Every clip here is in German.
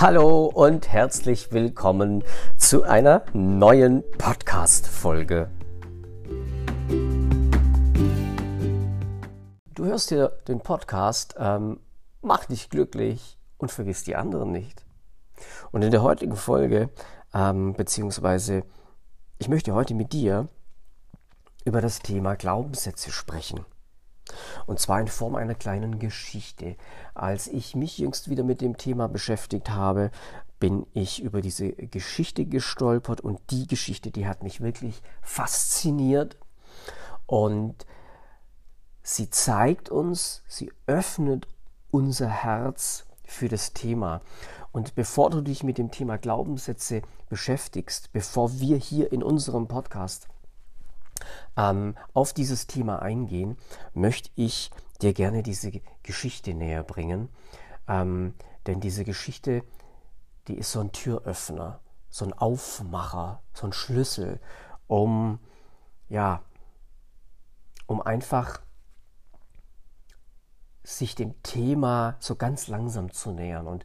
Hallo und herzlich willkommen zu einer neuen Podcast-Folge. Du hörst dir den Podcast, ähm, mach dich glücklich und vergiss die anderen nicht. Und in der heutigen Folge, ähm, beziehungsweise ich möchte heute mit dir über das Thema Glaubenssätze sprechen. Und zwar in Form einer kleinen Geschichte. Als ich mich jüngst wieder mit dem Thema beschäftigt habe, bin ich über diese Geschichte gestolpert und die Geschichte, die hat mich wirklich fasziniert und sie zeigt uns, sie öffnet unser Herz für das Thema. Und bevor du dich mit dem Thema Glaubenssätze beschäftigst, bevor wir hier in unserem Podcast ähm, auf dieses Thema eingehen, möchte ich dir gerne diese Geschichte näher bringen. Ähm, denn diese Geschichte, die ist so ein Türöffner, so ein Aufmacher, so ein Schlüssel, um, ja, um einfach sich dem Thema so ganz langsam zu nähern. Und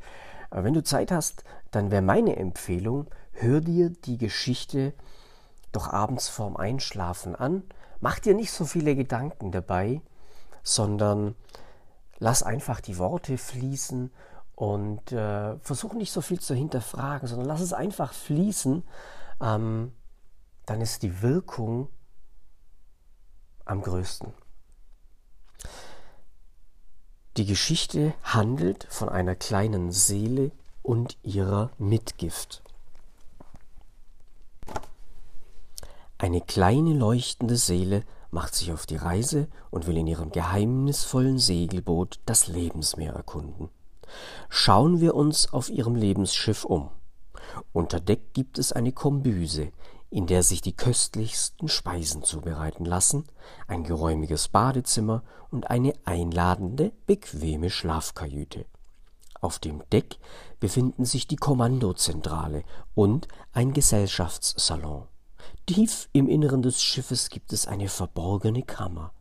äh, wenn du Zeit hast, dann wäre meine Empfehlung, hör dir die Geschichte doch abends vorm Einschlafen an. Mach dir nicht so viele Gedanken dabei, sondern lass einfach die Worte fließen und äh, versuch nicht so viel zu hinterfragen, sondern lass es einfach fließen. Ähm, dann ist die Wirkung am größten. Die Geschichte handelt von einer kleinen Seele und ihrer Mitgift. Eine kleine leuchtende Seele macht sich auf die Reise und will in ihrem geheimnisvollen Segelboot das Lebensmeer erkunden. Schauen wir uns auf ihrem Lebensschiff um. Unter Deck gibt es eine Kombüse, in der sich die köstlichsten Speisen zubereiten lassen, ein geräumiges Badezimmer und eine einladende, bequeme Schlafkajüte. Auf dem Deck befinden sich die Kommandozentrale und ein Gesellschaftssalon. Tief im Inneren des Schiffes gibt es eine verborgene Kammer,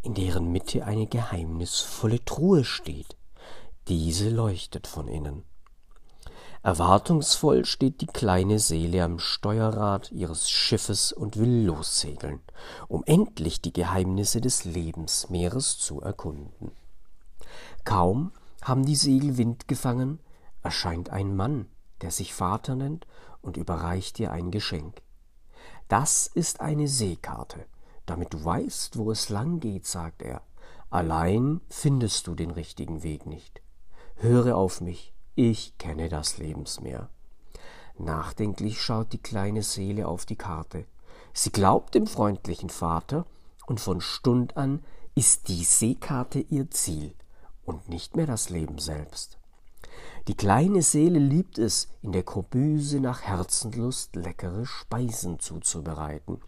in deren Mitte eine geheimnisvolle Truhe steht. Diese leuchtet von innen. Erwartungsvoll steht die kleine Seele am Steuerrad ihres Schiffes und will lossegeln, um endlich die Geheimnisse des Lebensmeeres zu erkunden. Kaum haben die Segel Wind gefangen, erscheint ein Mann, der sich Vater nennt und überreicht ihr ein Geschenk. Das ist eine Seekarte, damit du weißt, wo es lang geht, sagt er. Allein findest du den richtigen Weg nicht. Höre auf mich, ich kenne das Lebensmeer. Nachdenklich schaut die kleine Seele auf die Karte. Sie glaubt dem freundlichen Vater, und von Stund an ist die Seekarte ihr Ziel und nicht mehr das Leben selbst. Die kleine Seele liebt es, in der Korbüse nach Herzenlust leckere Speisen zuzubereiten.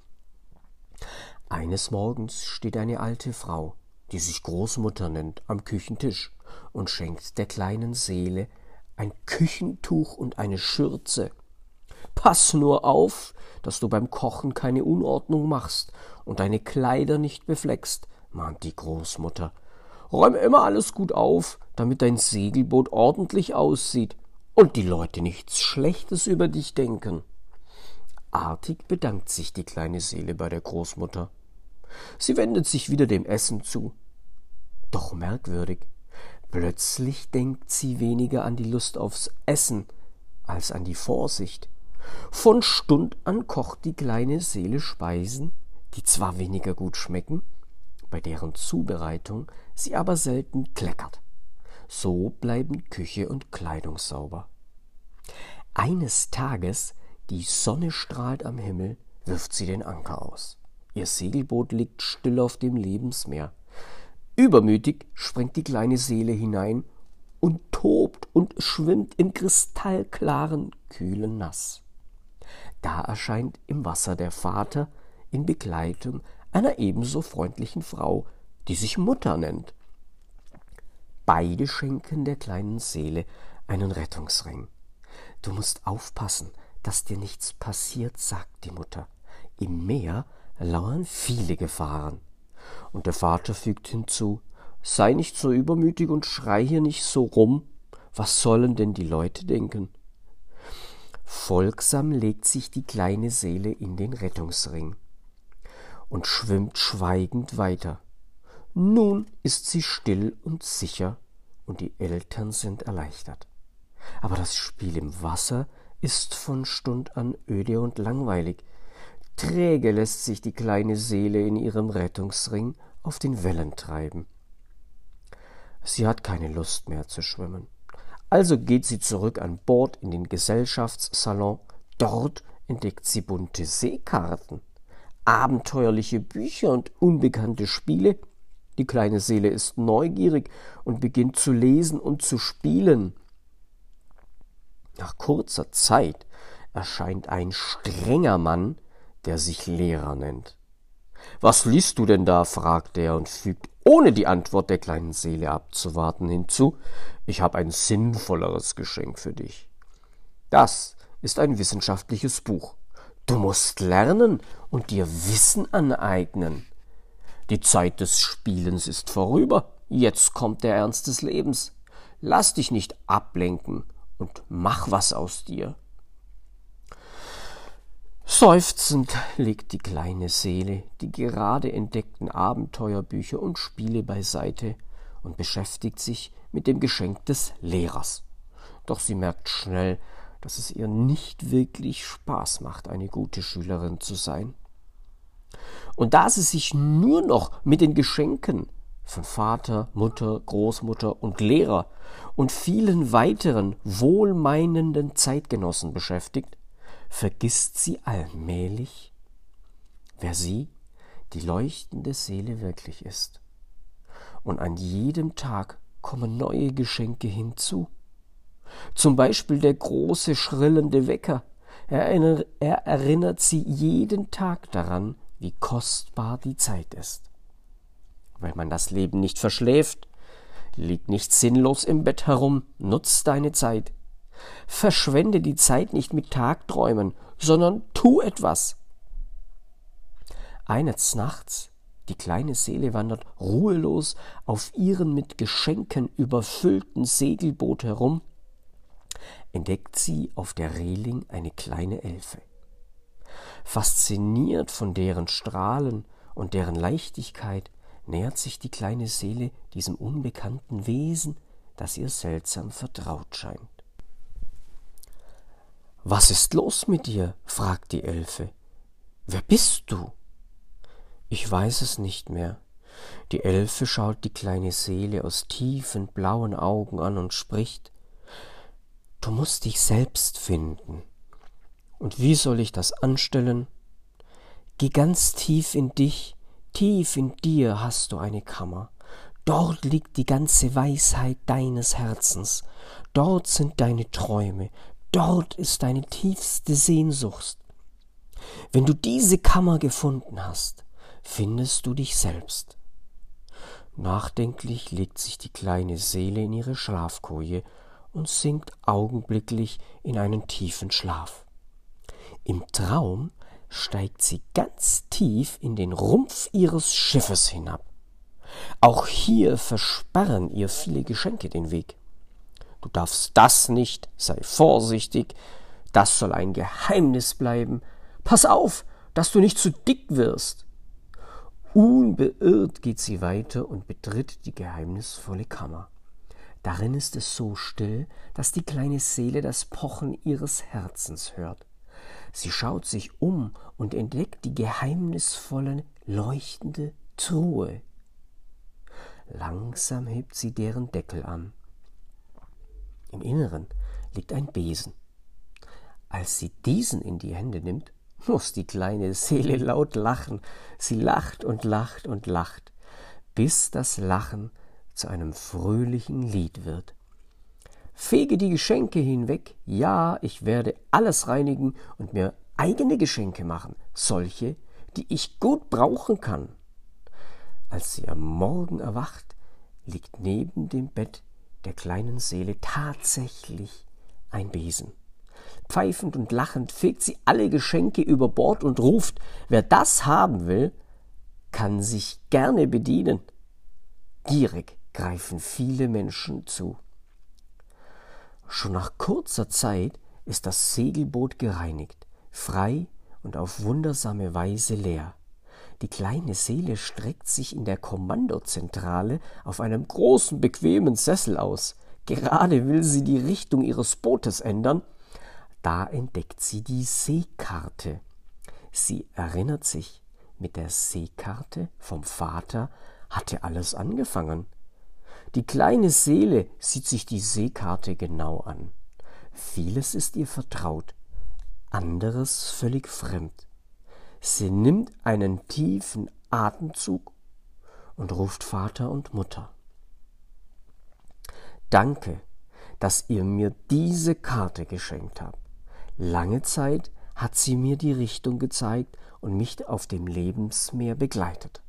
Eines Morgens steht eine alte Frau, die sich Großmutter nennt, am Küchentisch und schenkt der kleinen Seele ein Küchentuch und eine Schürze. Pass nur auf, dass du beim Kochen keine Unordnung machst und deine Kleider nicht befleckst, mahnt die Großmutter. Räum immer alles gut auf, damit dein Segelboot ordentlich aussieht und die Leute nichts Schlechtes über dich denken. Artig bedankt sich die kleine Seele bei der Großmutter. Sie wendet sich wieder dem Essen zu. Doch merkwürdig, plötzlich denkt sie weniger an die Lust aufs Essen als an die Vorsicht. Von Stund an kocht die kleine Seele Speisen, die zwar weniger gut schmecken, bei deren Zubereitung sie aber selten kleckert. So bleiben Küche und Kleidung sauber. Eines Tages, die Sonne strahlt am Himmel, wirft sie den Anker aus. Ihr Segelboot liegt still auf dem Lebensmeer. Übermütig springt die kleine Seele hinein und tobt und schwimmt im kristallklaren, kühlen Nass. Da erscheint im Wasser der Vater in Begleitung einer ebenso freundlichen Frau, die sich Mutter nennt. Beide schenken der kleinen Seele einen Rettungsring. Du musst aufpassen, dass dir nichts passiert, sagt die Mutter. Im Meer lauern viele Gefahren. Und der Vater fügt hinzu, sei nicht so übermütig und schrei hier nicht so rum. Was sollen denn die Leute denken? Folgsam legt sich die kleine Seele in den Rettungsring und schwimmt schweigend weiter. Nun ist sie still und sicher und die Eltern sind erleichtert. Aber das Spiel im Wasser ist von Stund an öde und langweilig. Träge lässt sich die kleine Seele in ihrem Rettungsring auf den Wellen treiben. Sie hat keine Lust mehr zu schwimmen. Also geht sie zurück an Bord in den Gesellschaftssalon. Dort entdeckt sie bunte Seekarten, abenteuerliche Bücher und unbekannte Spiele. Die kleine Seele ist neugierig und beginnt zu lesen und zu spielen. Nach kurzer Zeit erscheint ein strenger Mann, der sich Lehrer nennt. Was liest du denn da? fragt er und fügt, ohne die Antwort der kleinen Seele abzuwarten, hinzu, ich habe ein sinnvolleres Geschenk für dich. Das ist ein wissenschaftliches Buch. Du musst lernen und dir Wissen aneignen. Die Zeit des Spielens ist vorüber, jetzt kommt der Ernst des Lebens. Lass dich nicht ablenken und mach was aus dir. Seufzend legt die kleine Seele die gerade entdeckten Abenteuerbücher und Spiele beiseite und beschäftigt sich mit dem Geschenk des Lehrers. Doch sie merkt schnell, dass es ihr nicht wirklich Spaß macht, eine gute Schülerin zu sein. Und da sie sich nur noch mit den Geschenken von Vater, Mutter, Großmutter und Lehrer und vielen weiteren wohlmeinenden Zeitgenossen beschäftigt, vergisst sie allmählich, wer sie, die leuchtende Seele wirklich ist. Und an jedem Tag kommen neue Geschenke hinzu. Zum Beispiel der große schrillende Wecker. Er erinnert sie jeden Tag daran, wie kostbar die Zeit ist. Weil man das Leben nicht verschläft, liegt nicht sinnlos im Bett herum, nutz deine Zeit, Verschwende die Zeit nicht mit Tagträumen, sondern tu etwas. Eines Nachts, die kleine Seele wandert ruhelos auf ihrem mit Geschenken überfüllten Segelboot herum, entdeckt sie auf der Reling eine kleine Elfe. Fasziniert von deren Strahlen und deren Leichtigkeit nähert sich die kleine Seele diesem unbekannten Wesen, das ihr seltsam vertraut scheint. Was ist los mit dir? fragt die Elfe. Wer bist du? Ich weiß es nicht mehr. Die Elfe schaut die kleine Seele aus tiefen blauen Augen an und spricht Du musst dich selbst finden. Und wie soll ich das anstellen? Geh ganz tief in dich, tief in dir hast du eine Kammer. Dort liegt die ganze Weisheit deines Herzens. Dort sind deine Träume, Dort ist deine tiefste Sehnsucht. Wenn du diese Kammer gefunden hast, findest du dich selbst. Nachdenklich legt sich die kleine Seele in ihre Schlafkoje und sinkt augenblicklich in einen tiefen Schlaf. Im Traum steigt sie ganz tief in den Rumpf ihres Schiffes hinab. Auch hier versperren ihr viele Geschenke den Weg. Du darfst das nicht, sei vorsichtig, das soll ein Geheimnis bleiben. Pass auf, dass du nicht zu dick wirst. Unbeirrt geht sie weiter und betritt die geheimnisvolle Kammer. Darin ist es so still, dass die kleine Seele das Pochen ihres Herzens hört. Sie schaut sich um und entdeckt die geheimnisvolle, leuchtende Truhe. Langsam hebt sie deren Deckel an. Im Inneren liegt ein Besen. Als sie diesen in die Hände nimmt, muss die kleine Seele laut lachen. Sie lacht und lacht und lacht, bis das Lachen zu einem fröhlichen Lied wird. Fege die Geschenke hinweg, ja, ich werde alles reinigen und mir eigene Geschenke machen, solche, die ich gut brauchen kann. Als sie am Morgen erwacht, liegt neben dem Bett der kleinen Seele tatsächlich ein Besen. Pfeifend und lachend fegt sie alle Geschenke über Bord und ruft, wer das haben will, kann sich gerne bedienen. Gierig greifen viele Menschen zu. Schon nach kurzer Zeit ist das Segelboot gereinigt, frei und auf wundersame Weise leer. Die kleine Seele streckt sich in der Kommandozentrale auf einem großen, bequemen Sessel aus. Gerade will sie die Richtung ihres Bootes ändern, da entdeckt sie die Seekarte. Sie erinnert sich, mit der Seekarte vom Vater hatte alles angefangen. Die kleine Seele sieht sich die Seekarte genau an. Vieles ist ihr vertraut, anderes völlig fremd. Sie nimmt einen tiefen Atemzug und ruft Vater und Mutter. Danke, dass ihr mir diese Karte geschenkt habt. Lange Zeit hat sie mir die Richtung gezeigt und mich auf dem Lebensmeer begleitet.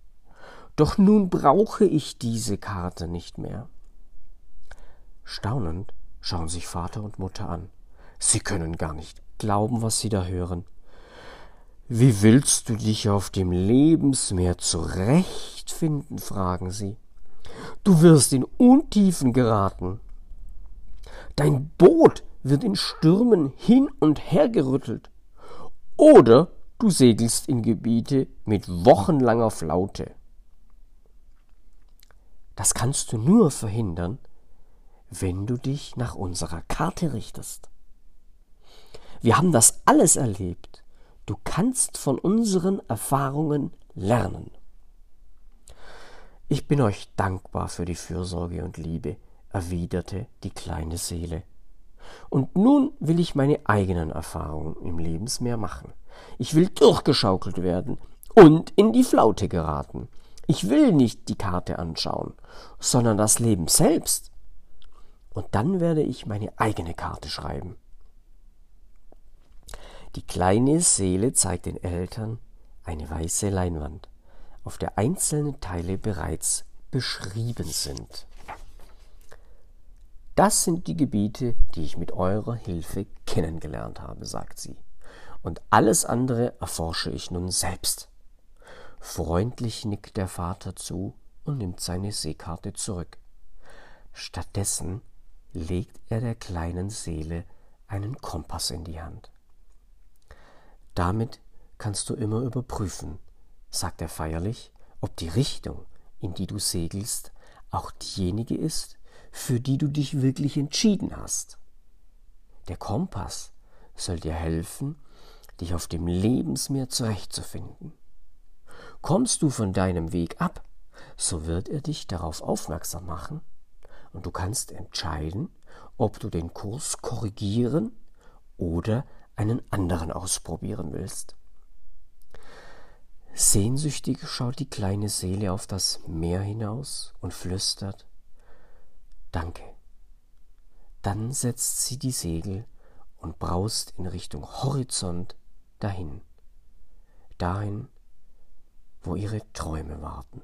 Doch nun brauche ich diese Karte nicht mehr. Staunend schauen sich Vater und Mutter an. Sie können gar nicht glauben, was sie da hören. Wie willst du dich auf dem Lebensmeer zurechtfinden? fragen sie. Du wirst in Untiefen geraten. Dein Boot wird in Stürmen hin und her gerüttelt. Oder du segelst in Gebiete mit wochenlanger Flaute. Das kannst du nur verhindern, wenn du dich nach unserer Karte richtest. Wir haben das alles erlebt. Du kannst von unseren Erfahrungen lernen. Ich bin euch dankbar für die Fürsorge und Liebe, erwiderte die kleine Seele. Und nun will ich meine eigenen Erfahrungen im Lebensmeer machen. Ich will durchgeschaukelt werden und in die Flaute geraten. Ich will nicht die Karte anschauen, sondern das Leben selbst. Und dann werde ich meine eigene Karte schreiben. Die kleine Seele zeigt den Eltern eine weiße Leinwand, auf der einzelne Teile bereits beschrieben sind. Das sind die Gebiete, die ich mit eurer Hilfe kennengelernt habe, sagt sie. Und alles andere erforsche ich nun selbst. Freundlich nickt der Vater zu und nimmt seine Seekarte zurück. Stattdessen legt er der kleinen Seele einen Kompass in die Hand. Damit kannst du immer überprüfen, sagt er feierlich, ob die Richtung, in die du segelst, auch diejenige ist, für die du dich wirklich entschieden hast. Der Kompass soll dir helfen, dich auf dem Lebensmeer zurechtzufinden. Kommst du von deinem Weg ab, so wird er dich darauf aufmerksam machen und du kannst entscheiden, ob du den Kurs korrigieren oder einen anderen ausprobieren willst. Sehnsüchtig schaut die kleine Seele auf das Meer hinaus und flüstert Danke. Dann setzt sie die Segel und braust in Richtung Horizont dahin, dahin, wo ihre Träume warten.